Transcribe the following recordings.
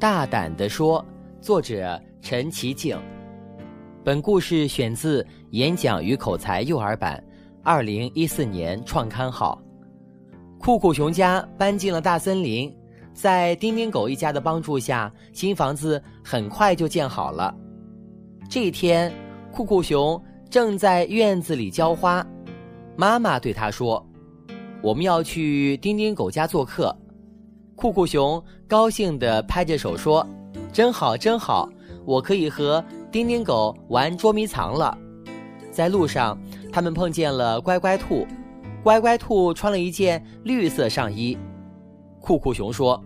大胆地说，作者陈其静。本故事选自《演讲与口才幼儿版》，二零一四年创刊号。酷酷熊家搬进了大森林，在丁丁狗一家的帮助下，新房子很快就建好了。这一天，酷酷熊正在院子里浇花，妈妈对他说：“我们要去丁丁狗家做客。”酷酷熊高兴地拍着手说：“真好，真好！我可以和丁丁狗玩捉迷藏了。”在路上，他们碰见了乖乖兔。乖乖兔穿了一件绿色上衣。酷酷熊说：“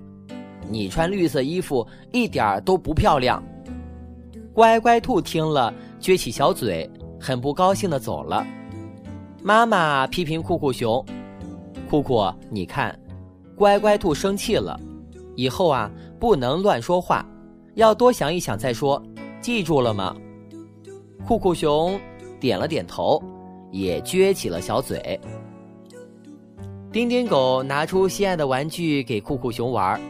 你穿绿色衣服一点儿都不漂亮。”乖乖兔听了，撅起小嘴，很不高兴地走了。妈妈批评酷酷熊：“酷酷，你看。”乖乖兔生气了，以后啊不能乱说话，要多想一想再说，记住了吗？酷酷熊点了点头，也撅起了小嘴。丁丁狗拿出心爱的玩具给酷酷熊玩，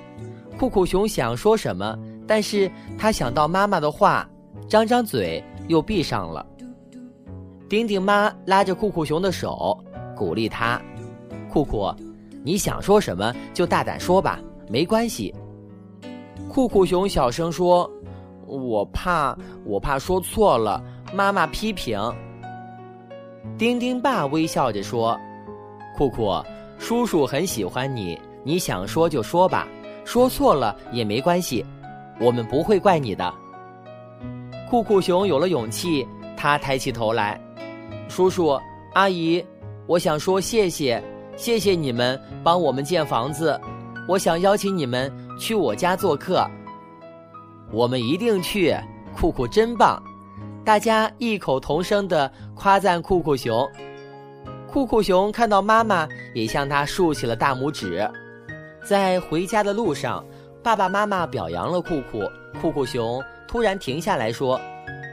酷酷熊想说什么，但是他想到妈妈的话，张张嘴又闭上了。丁丁妈拉着酷酷熊的手，鼓励他：“酷酷。”你想说什么就大胆说吧，没关系。酷酷熊小声说：“我怕，我怕说错了，妈妈批评。”丁丁爸微笑着说：“酷酷，叔叔很喜欢你，你想说就说吧，说错了也没关系，我们不会怪你的。”酷酷熊有了勇气，他抬起头来：“叔叔阿姨，我想说谢谢。”谢谢你们帮我们建房子，我想邀请你们去我家做客。我们一定去，酷酷真棒！大家异口同声的夸赞酷酷熊。酷酷熊看到妈妈也向他竖起了大拇指。在回家的路上，爸爸妈妈表扬了酷酷。酷酷熊突然停下来说：“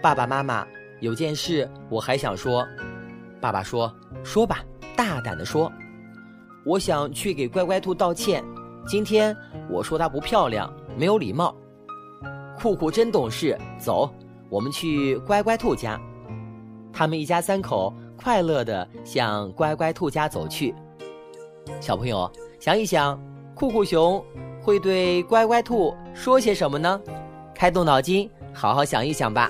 爸爸妈妈，有件事我还想说。”爸爸说：“说吧，大胆的说。”我想去给乖乖兔道歉。今天我说它不漂亮，没有礼貌。酷酷真懂事，走，我们去乖乖兔家。他们一家三口快乐地向乖乖兔家走去。小朋友想一想，酷酷熊会对乖乖兔说些什么呢？开动脑筋，好好想一想吧。